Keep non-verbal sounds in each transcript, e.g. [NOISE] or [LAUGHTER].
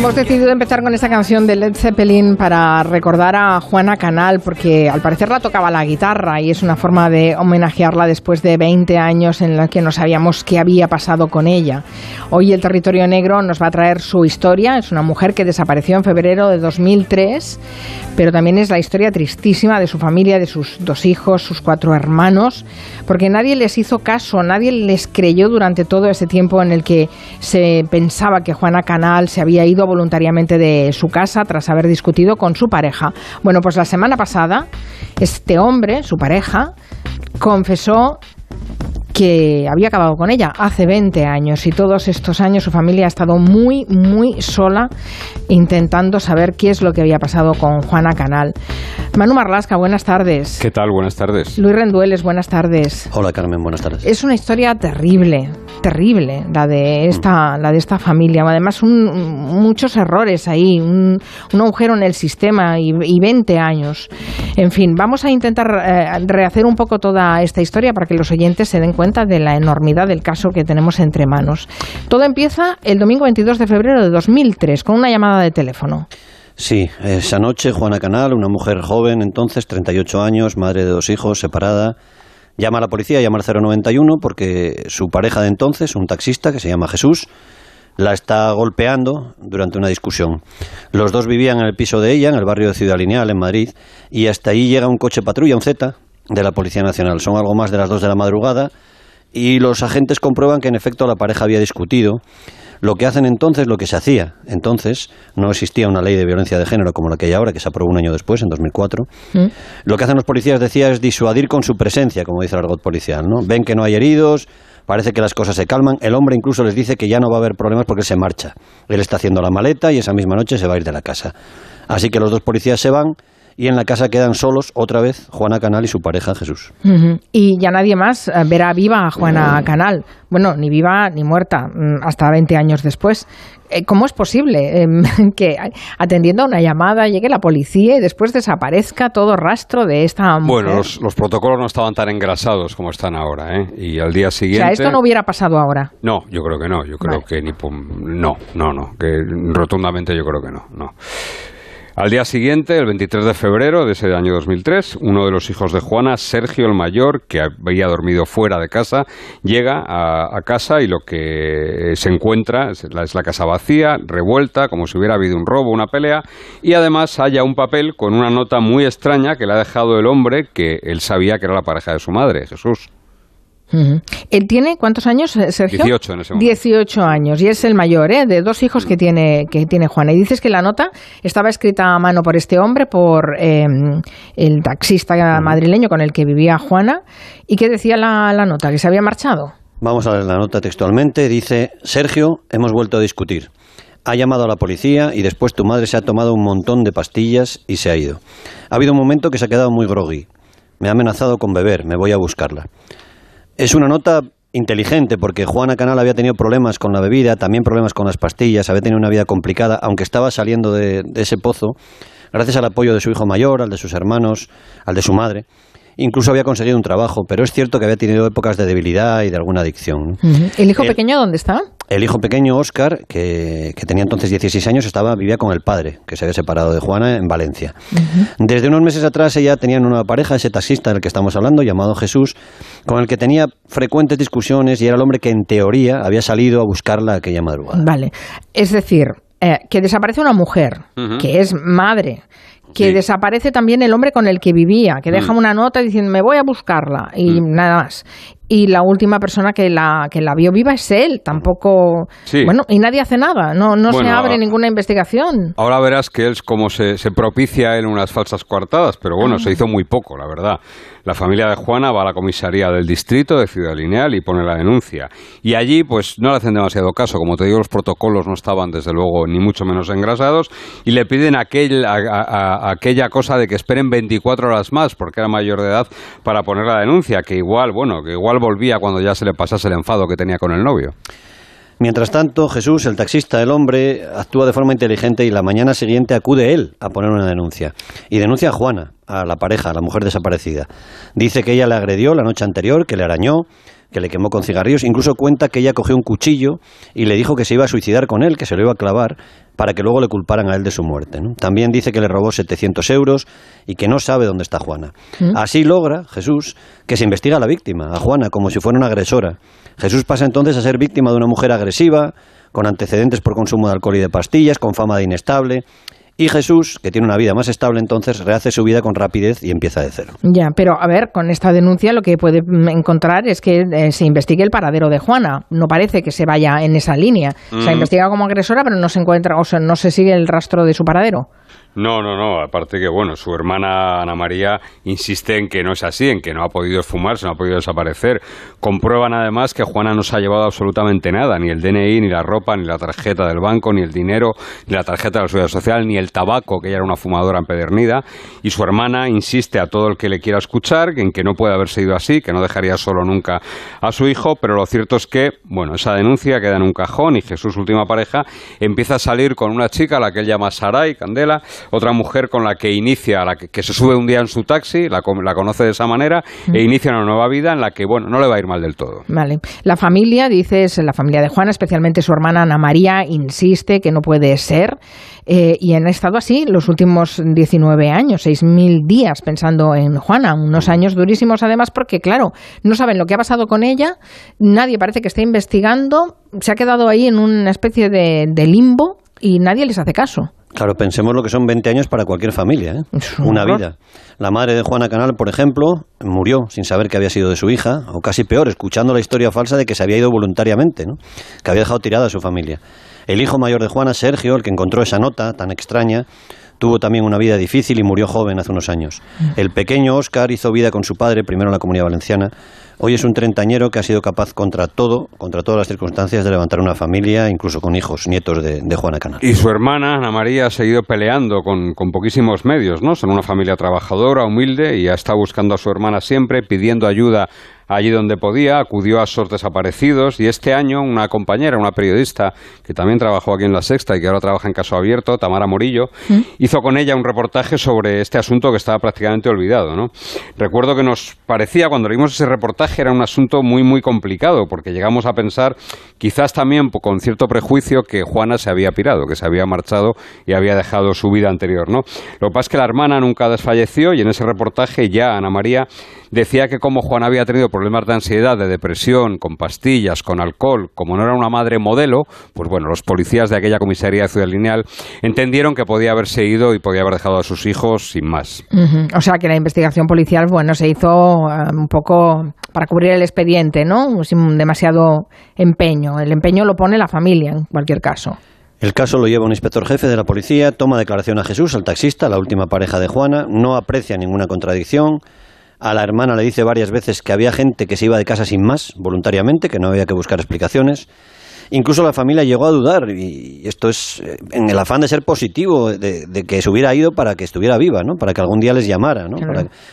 Hemos decidido empezar con esta canción de Led Zeppelin para recordar a Juana Canal, porque al parecer la tocaba la guitarra y es una forma de homenajearla después de 20 años en los que no sabíamos qué había pasado con ella. Hoy el Territorio Negro nos va a traer su historia. Es una mujer que desapareció en febrero de 2003, pero también es la historia tristísima de su familia, de sus dos hijos, sus cuatro hermanos, porque nadie les hizo caso, nadie les creyó durante todo ese tiempo en el que se pensaba que Juana Canal se había ido voluntariamente de su casa tras haber discutido con su pareja. Bueno, pues la semana pasada este hombre, su pareja, confesó que había acabado con ella hace 20 años y todos estos años su familia ha estado muy, muy sola intentando saber qué es lo que había pasado con Juana Canal. Manu Marlasca, buenas tardes. ¿Qué tal? Buenas tardes. Luis Rendueles, buenas tardes. Hola Carmen, buenas tardes. Es una historia terrible, terrible la de esta, la de esta familia. Además, muchos errores ahí, un, agujero en el sistema y, 20 años. En fin, vamos a intentar eh, rehacer un poco toda esta historia para que los oyentes se den cuenta de la enormidad del caso que tenemos entre manos. Todo empieza el domingo 22 de febrero de 2003 con una llamada de teléfono. Sí, esa noche Juana Canal, una mujer joven entonces, 38 años, madre de dos hijos, separada, llama a la policía, llama al 091 porque su pareja de entonces, un taxista que se llama Jesús, la está golpeando durante una discusión. Los dos vivían en el piso de ella, en el barrio de Ciudad Lineal, en Madrid, y hasta ahí llega un coche patrulla, un Z, de la Policía Nacional. Son algo más de las dos de la madrugada y los agentes comprueban que en efecto la pareja había discutido. Lo que hacen entonces, lo que se hacía entonces, no existía una ley de violencia de género como la que hay ahora, que se aprobó un año después, en 2004. Mm. Lo que hacen los policías, decía, es disuadir con su presencia, como dice el argot policial. ¿no? Ven que no hay heridos, parece que las cosas se calman. El hombre incluso les dice que ya no va a haber problemas porque se marcha. Él está haciendo la maleta y esa misma noche se va a ir de la casa. Así que los dos policías se van y en la casa quedan solos otra vez Juana Canal y su pareja Jesús. Y ya nadie más eh, verá viva a Juana Canal. Bueno, ni viva ni muerta, mm, hasta 20 años después. Eh, ¿Cómo es posible em, [LAUGHS] que atendiendo a una llamada llegue la policía y después desaparezca todo rastro de esta mujer? Bueno, los, protocolos no estaban tan engrasados como están ahora, ¿eh? Y al día siguiente... O sea, esto no hubiera pasado ahora. No, yo creo que no. Yo creo que ni... No, no, no. Que rotundamente yo creo que no, no. Al día siguiente, el 23 de febrero de ese año 2003, uno de los hijos de Juana, Sergio el mayor, que había dormido fuera de casa, llega a, casa y lo que se encuentra es la, es la, casa vacía, revuelta, como si hubiera habido un robo, una pelea, y además halla un papel con una nota muy extraña que le ha dejado el hombre que él sabía que era la pareja de su madre, Jesús. Él tiene cuántos años, eh, Sergio? 18 en ese momento. 18 años y es el mayor, ¿eh? De dos hijos que tiene que tiene Juana. Y dices que la nota estaba escrita a mano por este hombre, por em, el taxista madrileño con el que vivía Juana. ¿Y qué decía la, la nota? ¿Que se había marchado? Vamos a ver la nota textualmente. Dice, Sergio, hemos vuelto a discutir. Ha llamado a la policía y después tu madre se ha tomado un montón de pastillas y se ha ido. Ha habido un momento que se ha quedado muy groggy. Me ha amenazado con beber, me voy a buscarla. Es una nota inteligente porque Juana Canal había tenido problemas con la bebida, también problemas con las pastillas, había tenido una vida complicada, aunque estaba saliendo de, de ese pozo, gracias al apoyo de su hijo mayor, al de sus hermanos, al de su madre. Incluso había conseguido un trabajo, pero es cierto que había tenido épocas de debilidad y de alguna adicción. ¿El hijo pequeño dónde está? El hijo pequeño, Oscar, que, tenía entonces 16 años, estaba, vivía con el padre, que se había separado de Juana en Valencia. Desde unos meses atrás ella tenía una pareja, ese taxista del que estamos hablando, llamado Jesús, con el que tenía frecuentes discusiones y era el hombre que en teoría había salido a buscarla aquella madrugada. Vale, es decir, eh, que desaparece una mujer, que es madre, que desaparece también el hombre con el que vivía, que deja mm. una nota diciendo me voy a buscarla y mm. nada más y la última persona que la, que la vio viva es él, tampoco... Bueno, y nadie hace nada, no, no se abre ninguna investigación. Ahora verás que es como se, se propicia en unas falsas coartadas, pero bueno, se hizo muy poco, la verdad. La familia de Juana va a la comisaría del distrito de Ciudad Lineal y pone la denuncia. Y allí, pues no le hacen demasiado caso. Como te digo, los protocolos no estaban, desde luego, ni mucho menos engrasados. Y le piden aquel, aquella cosa de que esperen 24 horas más, porque era mayor de edad, para poner la denuncia. Que igual, bueno, que igual volvía cuando ya se le pasase el enfado que tenía con el novio. Mientras tanto, Jesús, el taxista, el hombre, actúa de forma inteligente y la mañana siguiente acude él a poner una denuncia. Y denuncia a Juana, a la pareja, a la mujer desaparecida. Dice que ella le agredió la noche anterior, que le arañó, que le quemó con cigarrillos. Incluso cuenta que ella cogió un cuchillo y le dijo que se iba a suicidar con él, que se lo iba a clavar, para que luego le culparan a él de su muerte. También dice que le robó 700 euros y que no sabe dónde está Juana. ¿Mm? Así logra Jesús que se investiga a la víctima, a Juana, como si fuera una agresora. Jesús pasa entonces a ser víctima de una mujer agresiva, con antecedentes por consumo de alcohol y de pastillas, con fama de inestable. Y Jesús, que tiene una vida más estable, entonces rehace su vida con rapidez y empieza de cero. Ya, pero a ver, con esta denuncia lo que puede encontrar es que eh, se investigue el paradero de Juana. No parece que se vaya en esa línea. Se mm. investiga como agresora, pero no se encuentra, o sea, no se sigue el rastro de su paradero. No, no, no. Aparte que, bueno, su hermana Ana María insiste en que no es así, en que no ha podido esfumarse, no ha podido desaparecer. Comprueban además que Juana no se ha llevado absolutamente nada, ni el DNI, ni la ropa, ni la tarjeta del banco, ni el dinero, ni la tarjeta de la seguridad social, ni el tabaco, que ella era una fumadora empedernida. Y su hermana insiste a todo el que le quiera escuchar en que no puede haber sido así, que no dejaría solo nunca a su hijo, pero lo cierto es que, bueno, esa denuncia queda en un cajón y Jesús, última pareja, empieza a salir con una chica a la que él llama Saray Candela, otra mujer con la que inicia, la que, se sube un día en su taxi, la, la conoce de esa manera e inicia una nueva vida en la que, bueno, no le va a ir mal del todo. Vale. La familia, dices, la familia de Juana, especialmente su hermana Ana María, insiste que no puede ser eh, y han estado así los últimos 19 años, 6.000 días pensando en Juana, unos años durísimos además porque, claro, no saben lo que ha pasado con ella, nadie parece que esté investigando, se ha quedado ahí en una especie de limbo y nadie les hace caso. Claro, pensemos lo que son 20 años para cualquier familia, ¿eh? una vida. La madre de Juana Canal, por ejemplo, murió sin saber que había sido de su hija, o casi peor, escuchando la historia falsa de que se había ido voluntariamente, ¿no? que había dejado tirada a su familia. El hijo mayor de Juana, Sergio, el que encontró esa nota tan extraña, tuvo también una vida difícil y murió joven hace unos años. El pequeño Óscar hizo vida con su padre, primero en la Comunidad Valenciana, Hoy es un treintañero que ha sido capaz contra todo, contra todas las circunstancias, de levantar una familia, incluso con hijos, nietos de, Juana Canal. Y su hermana, Ana María, ha seguido peleando con, con, poquísimos medios, ¿no? Son una familia trabajadora, humilde, y ha estado buscando a su hermana siempre, pidiendo ayuda allí donde podía, acudió a SOS desaparecidos y este año una compañera, una periodista que también trabajó aquí en La Sexta y que ahora trabaja en Caso Abierto, Tamara Morillo, ¿Mm? hizo con ella un reportaje sobre este asunto que estaba prácticamente olvidado. ¿no? Recuerdo que nos parecía, cuando leímos ese reportaje, era un asunto muy, muy complicado, porque llegamos a pensar, quizás también con cierto prejuicio, que Juana se había pirado, que se había marchado y había dejado su vida anterior. ¿no? Lo que pasa es que la hermana nunca desfalleció y en ese reportaje ya Ana María decía que como Juana había tenido problemas de ansiedad, de depresión, con pastillas, con alcohol, como no era una madre modelo, pues bueno, los policías de aquella comisaría de Ciudad Lineal entendieron que podía haberse ido y podía haber dejado a sus hijos sin más. O sea que la investigación policial, bueno, se hizo eh, un poco para cubrir el expediente, ¿no? Sin demasiado empeño. El empeño lo pone la familia, en cualquier caso. El caso lo lleva un inspector jefe de la policía, toma declaración a Jesús, al taxista, la última pareja de Juana, no aprecia ninguna contradicción, a la hermana le dice varias veces que había gente que se iba de casa sin más, voluntariamente, que no había que buscar explicaciones. Incluso la familia llegó a dudar, y esto es eh, en el afán de ser positivo, de, que se hubiera ido para que estuviera viva, ¿no? para que algún día les llamara, ¿no?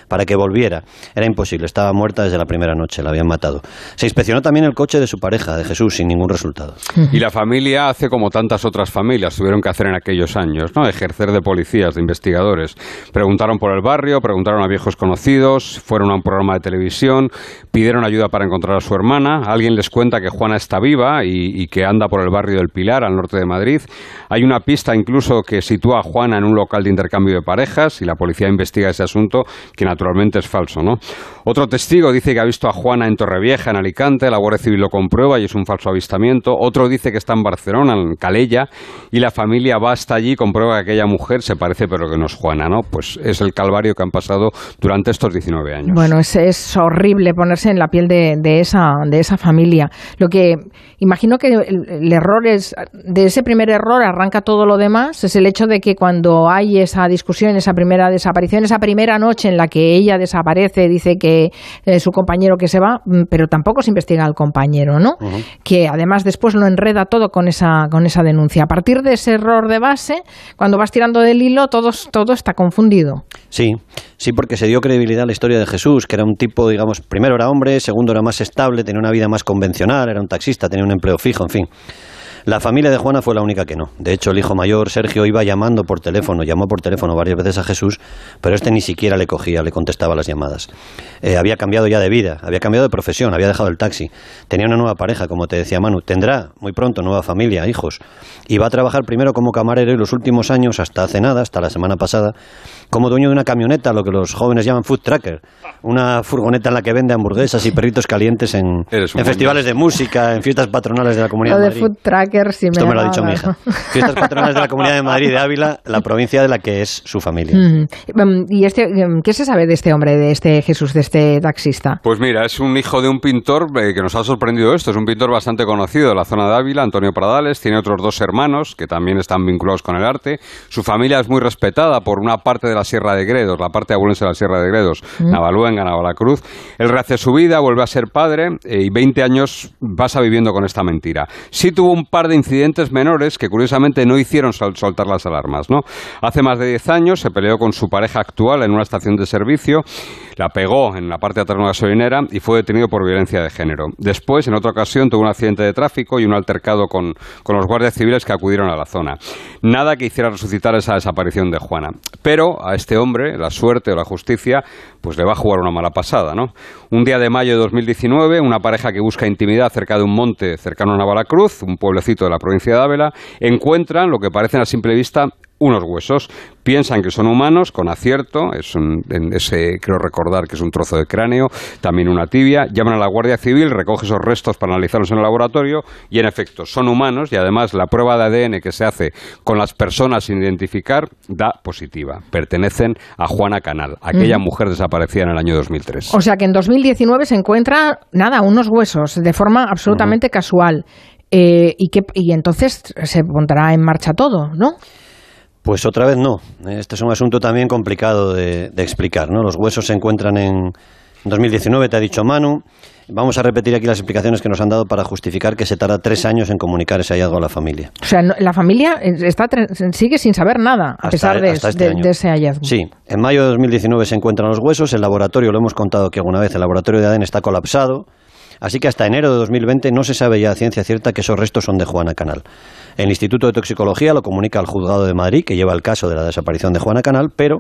para, que volviera. Era imposible, estaba muerta desde la primera noche, la habían matado. Se inspeccionó también el coche de su pareja, de Jesús, sin ningún resultado. Y la familia hace como tantas otras familias tuvieron que hacer en aquellos años, ¿no? ejercer de policías, de investigadores. Preguntaron por el barrio, preguntaron a viejos conocidos, fueron a un programa de televisión, pidieron ayuda para encontrar a su hermana, alguien les cuenta que Juana está viva y que anda por el barrio del Pilar, al norte de Madrid. Hay una pista incluso que sitúa a Juana en un local de intercambio de parejas y la policía investiga ese asunto, que naturalmente es falso. ¿no? Otro testigo dice que ha visto a Juana en Torrevieja, en Alicante, la Guardia Civil lo comprueba y es un falso avistamiento. Otro dice que está en Barcelona, en Calella, y la familia va hasta allí y comprueba que aquella mujer se parece pero que no es Juana. ¿no? Pues es el calvario que han pasado durante estos 19 años. Bueno, es, es horrible ponerse en la piel de, de, esa, de esa familia. Lo que imagino que el, error es, de ese primer error arranca todo lo demás, es el hecho de que cuando hay esa discusión, esa primera desaparición, esa primera noche en la que ella desaparece, dice que eh, su compañero que se va, mm, pero tampoco se investiga al compañero, ¿no? Que además después lo enreda todo con esa, con esa denuncia. A partir de ese error de base, cuando vas tirando del hilo, todo, todo está confundido. Sí, sí, porque se dio credibilidad a la historia de Jesús, que era un tipo, digamos, primero era hombre, segundo era más estable, tenía una vida más convencional, era un taxista, tenía un empleo fijo, en fin. La familia de Juana fue la única que no. De hecho, el hijo mayor, Sergio, iba llamando por teléfono, llamó por teléfono varias veces a Jesús, pero este ni siquiera le cogía, le contestaba las llamadas. Eh, había cambiado ya de vida, había cambiado de profesión, había dejado el taxi, tenía una nueva pareja, como te decía Manu, tendrá muy pronto nueva familia, hijos, y va a trabajar primero como camarero y los últimos años, hasta hace nada, hasta la semana pasada, como dueño de una camioneta, lo que los jóvenes llaman food tracker, una furgoneta en la que vende hamburguesas y perritos calientes en, festivales de música, en fiestas patronales de la Comunidad de, Madrid. food tracker, si Esto me, lo ha dicho mi hija. Fiestas patronales de la Comunidad de Madrid de Ávila, la provincia de la que es su familia. Mm, ¿Y este, em, qué se sabe de este hombre, de este Jesús, de este taxista? Pues mira, es un hijo de un pintor eh, que nos ha sorprendido esto. Es un pintor bastante conocido de la zona de Ávila, Antonio Pradales. Tiene otros dos hermanos que también están vinculados con el arte. Su familia es muy respetada por una parte de la Sierra de Gredos, la parte abulense de la Sierra de Gredos, mm. Navaluenga, Navalacruz. Él rehace su vida, vuelve a ser padre eh, y 20 años pasa viviendo con esta mentira. Sí tuvo un par de incidentes menores que curiosamente no hicieron soltar las alarmas. ¿no? Hace más de 10 años se peleó con su pareja actual en una estación de servicio, la pegó en la parte de atrás de una gasolinera y fue detenido por violencia de género. Después, en otra ocasión, tuvo un accidente de tráfico y un altercado con, con los guardias civiles que acudieron a la zona. Nada que hiciera resucitar esa desaparición de Juana. Pero a este hombre, la suerte o la justicia, pues le va a jugar una mala pasada, ¿no? Un día de mayo de 2019, una pareja que busca intimidad cerca de un monte cercano a Navalacruz, un de la provincia de Ávila, encuentran lo que parecen a simple vista unos huesos. Piensan que son humanos, con acierto, es un, ese creo recordar que es un trozo de cráneo, también una tibia. Llaman a la Guardia Civil, recoge esos restos para analizarlos en el laboratorio y en efecto son humanos y además la prueba de ADN que se hace con las personas sin identificar da positiva. Pertenecen a Juana Canal, aquella mujer desaparecida en el año 2003. O sea que en 2019 se encuentra, nada, unos huesos de forma absolutamente casual. Eh, y, que, y entonces se pondrá en marcha todo, ¿no? Pues otra vez no. Este es un asunto también complicado de, explicar. ¿no? Los huesos se encuentran en 2019, te ha dicho Manu. Vamos a repetir aquí las explicaciones que nos han dado para justificar que se tarda tres años en comunicar ese hallazgo a la familia. O sea, la familia está, sigue sin saber nada a pesar de, este de, ese hallazgo. Sí, en mayo de 2019 se encuentran los huesos. El laboratorio, lo hemos contado que alguna vez, el laboratorio de ADN está colapsado. Así que hasta enero de 2020 no se sabe ya a ciencia cierta que esos restos son de Juana Canal. El Instituto de Toxicología lo comunica al juzgado de Madrid, que lleva el caso de la desaparición de Juana Canal, pero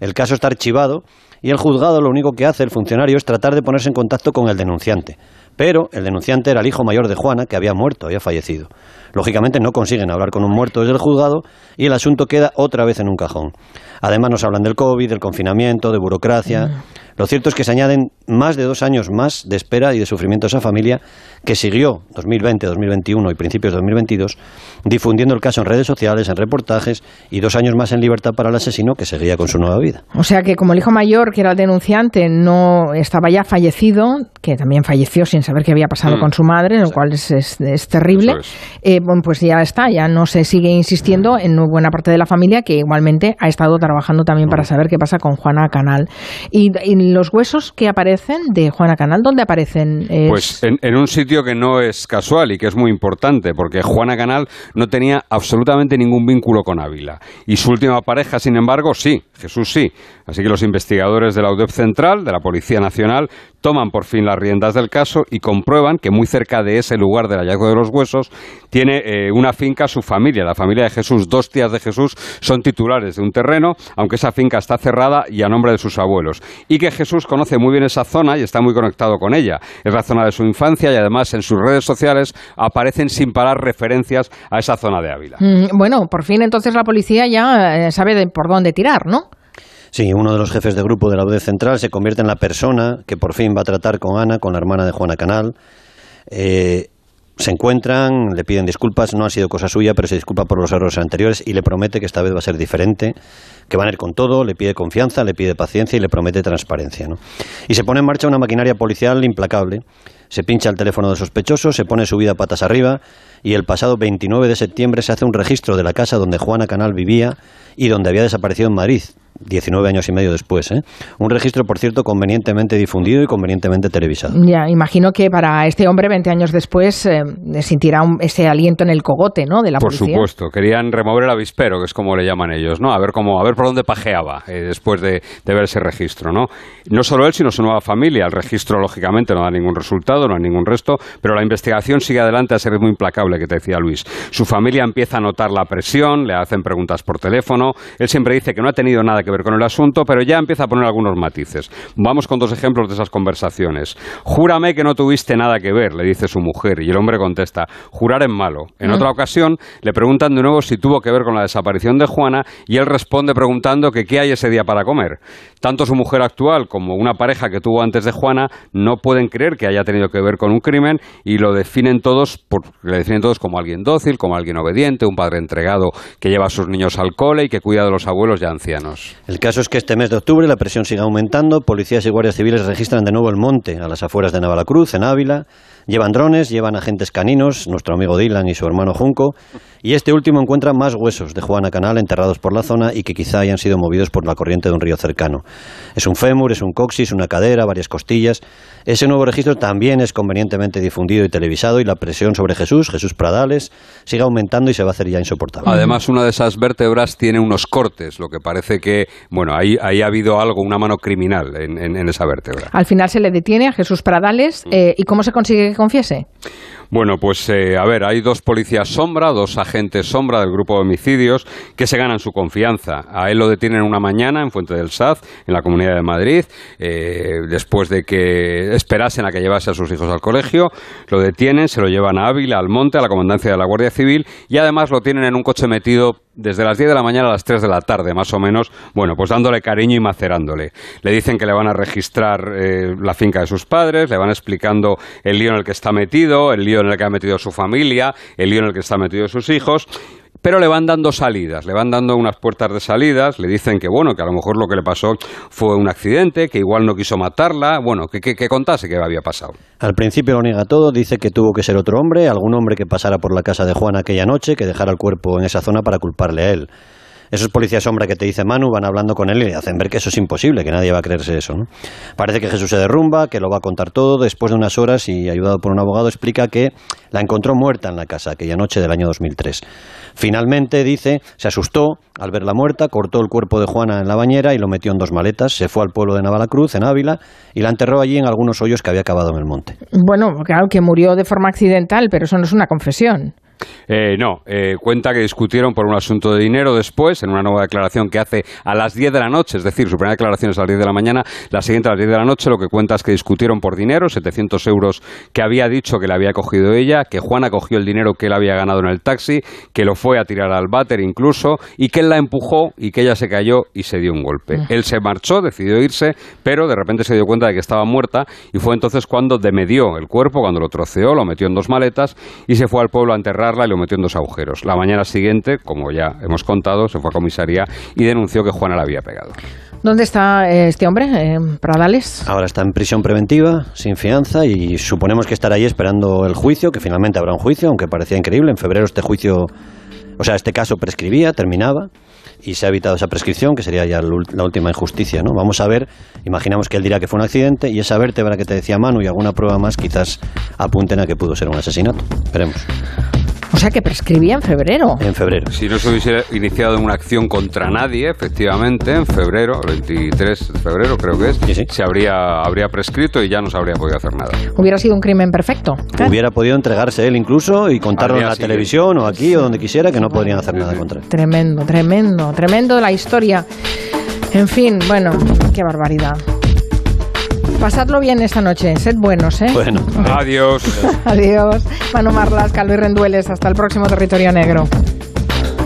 el caso está archivado y el juzgado lo único que hace el funcionario es tratar de ponerse en contacto con el denunciante. Pero el denunciante era el hijo mayor de Juana, que había muerto, había fallecido. Lógicamente no consiguen hablar con un muerto desde el juzgado y el asunto queda otra vez en un cajón. Además nos hablan del COVID, del confinamiento, de burocracia. Mm. Lo cierto es que se añaden más de dos años más de espera y de sufrimiento a esa familia que siguió 2020, 2021 y principios de 2022 difundiendo el caso en redes sociales, en reportajes y dos años más en libertad para el asesino que seguía con su nueva vida. O sea que como el hijo mayor, que era el denunciante, no estaba ya fallecido, que también falleció sin saber qué había pasado mm. con su madre, lo cual es, terrible, eh, bueno, pues ya está, ya no se sigue insistiendo en buena parte de la familia que igualmente ha estado trabajando también para mm. saber qué pasa con Juana Canal. Y, los huesos que aparecen de Juana Canal, ¿dónde aparecen? Pues en, un sitio que no es casual y que es muy importante, porque Juana Canal no tenía absolutamente ningún vínculo con Ávila. Y su última pareja, sin embargo, sí, Jesús sí. Así que los investigadores de la UDEP Central, de la Policía Nacional, toman por fin riendas del caso y comprueban que muy cerca de ese lugar del hallazgo de los huesos tiene eh, una finca su familia, la familia de Jesús. Dos tías de Jesús son titulares de un terreno, aunque esa finca está cerrada y a nombre de sus abuelos. Y que Jesús conoce muy bien esa zona y está muy conectado con ella. Es la zona de su infancia y además en sus redes sociales aparecen sin parar referencias a esa zona de Ávila. Mm, bueno, por fin entonces la policía ya eh, sabe por dónde tirar, ¿no? Sí, uno de los jefes de grupo de la UD Central se convierte en la persona que por fin va a tratar con Ana, con la hermana de Juana Canal. Eh, se encuentran, le piden disculpas, no ha sido cosa suya, pero se disculpa por los errores anteriores y le promete que esta vez va a ser diferente, que van a ir con todo, le pide confianza, le pide paciencia y le promete transparencia. ¿no? Y se pone en marcha una maquinaria policial implacable. Se pincha el teléfono del sospechoso, se pone su vida patas arriba y el pasado 29 de septiembre se hace un registro de la casa donde Juana Canal vivía y donde había desaparecido en Madrid, 19 años y medio después. ¿eh? Un registro, por cierto, convenientemente difundido y convenientemente televisado. Ya, imagino que para este hombre, 20 años después, eh, sentirá ese aliento en el cogote, ¿no? De la por supuesto. Querían remover el avispero, que es como le llaman ellos, ¿no? A ver cómo, a ver por dónde pajeaba eh, después de, ver ese registro, ¿no? No solo él, sino su nueva familia. El registro, lógicamente, no da ningún resultado, no hay ningún resto, pero la investigación sigue adelante a ser muy implacable, que te decía Luis. Su familia empieza a notar la presión, le hacen preguntas por teléfono. Él siempre dice que no ha tenido nada que ver con el asunto, pero ya empieza a poner algunos matices. Vamos con dos ejemplos de esas conversaciones. Júrame que no tuviste nada que ver, le dice su mujer, y el hombre contesta, jurar en malo. En otra ocasión le preguntan de nuevo si tuvo que ver con la desaparición de Juana, y él responde preguntando que qué hay ese día para comer. Tanto su mujer actual como una pareja que tuvo antes de Juana no pueden creer que haya tenido que ver con un crimen y lo definen todos, le definen todos como alguien dócil, como alguien obediente, un padre entregado que lleva a sus niños al cole y que cuida de los abuelos ya ancianos. El caso es que este mes de octubre la presión sigue aumentando. Policías y guardias civiles registran de nuevo el monte a las afueras de Navalacruz, en Ávila. Llevan drones, llevan agentes caninos, nuestro amigo Dylan y su hermano Junco, y este último encuentra más huesos de Juana Canal enterrados por la zona y que quizá hayan sido movidos por la corriente de un río cercano. Es un fémur, es un coxis, una cadera, varias costillas. Ese nuevo registro también es convenientemente difundido y televisado y la presión sobre Jesús, Jesús Pradales, sigue aumentando y se va a hacer ya insoportable. Además, una de esas vértebras tiene unos cortes, lo que parece que, bueno, ahí, ahí ha habido algo, una mano criminal en, esa vértebra. Al final se le detiene a Jesús Pradales. Eh, ¿Y cómo se consigue confiese? Bueno, pues eh, a ver, hay dos policías sombra, dos agentes sombra del grupo de homicidios que se ganan su confianza. A él lo detienen una mañana en Fuente del Saz, en la Comunidad de Madrid, eh, después de que esperasen a que llevase a sus hijos al colegio. Lo detienen, se lo llevan a Ávila, al monte, a la comandancia de la Guardia Civil y además lo tienen en un coche metido desde las 10 de la mañana a las 3 de la tarde, más o menos, bueno, pues dándole cariño y macerándole. Le dicen que le van a registrar eh, la finca de sus padres, le van explicando el lío en el que está metido, el lío en el que ha metido su familia, el lío en el que está metido sus hijos pero le van dando salidas, le van dando unas puertas de salidas, le dicen que bueno, que a lo mejor lo que le pasó fue un accidente, que igual no quiso matarla, bueno, que, que, contase qué había pasado. Al principio lo niega todo, dice que tuvo que ser otro hombre, algún hombre que pasara por la casa de Juan aquella noche, que dejara el cuerpo en esa zona para culparle a él esos policías sombra que te dice Manu van hablando con él y le hacen ver que eso es imposible, que nadie va a creerse eso. Parece que Jesús se derrumba, que lo va a contar todo. Después de unas horas y ayudado por un abogado, explica que la encontró muerta en la casa aquella noche del año 2003. Finalmente, dice, se asustó al verla muerta, cortó el cuerpo de Juana en la bañera y lo metió en dos maletas, se fue al pueblo de Navalacruz, en Ávila, y la enterró allí en algunos hoyos que había cavado en el monte. Bueno, claro que murió de forma accidental, pero eso no es una confesión. Eh, no, eh, cuenta que discutieron por un asunto de dinero después, en una nueva declaración que hace a las 10 de la noche, es decir, su primera declaración es a las 10 de la mañana, la siguiente a las 10 de la noche, lo que cuenta es que discutieron por dinero, 700 euros que había dicho que le había cogido ella, que Juana cogió el dinero que él había ganado en el taxi, que lo fue a tirar al váter incluso, y que él la empujó y que ella se cayó y se dio un golpe. Mm. Él se marchó, decidió irse, pero de repente se dio cuenta de que estaba muerta y fue entonces cuando demedió el cuerpo, cuando lo troceó, lo metió en dos maletas y se fue al pueblo a enterrar y lo metió en dos agujeros. La mañana siguiente, como ya hemos contado, se fue a comisaría y denunció que Juana la había pegado. ¿Dónde está eh, este hombre, en Pradales? Ahora está en prisión preventiva, sin fianza, y suponemos que estará ahí esperando el juicio, que finalmente habrá un juicio, aunque parecía increíble. En febrero este juicio, o sea, este caso prescribía, terminaba, y se ha evitado esa prescripción, que sería ya la última injusticia, ¿no? Vamos a ver, imaginamos que él dirá que fue un accidente, y esa vértebra que te decía Manu y alguna prueba más quizás apunten a que pudo ser un asesinato. Veremos. O sea que prescribía en febrero. En febrero. Si no se hubiese iniciado una acción contra nadie, efectivamente, en febrero, el 23 de febrero creo que es, se habría, habría prescrito y ya no se habría podido hacer nada. Hubiera sido un crimen perfecto. Hubiera podido entregarse él incluso y contarlo en la televisión o aquí o donde quisiera que no podrían hacer nada contra él. Tremendo, tremendo, tremendo la historia. En fin, bueno, qué barbaridad. Pasadlo bien esta noche, sed buenos, ¿eh? Bueno. [LAUGHS] Adiós. Adiós. Manu Marlas, Calvi Rendueles, hasta el próximo Territorio Negro.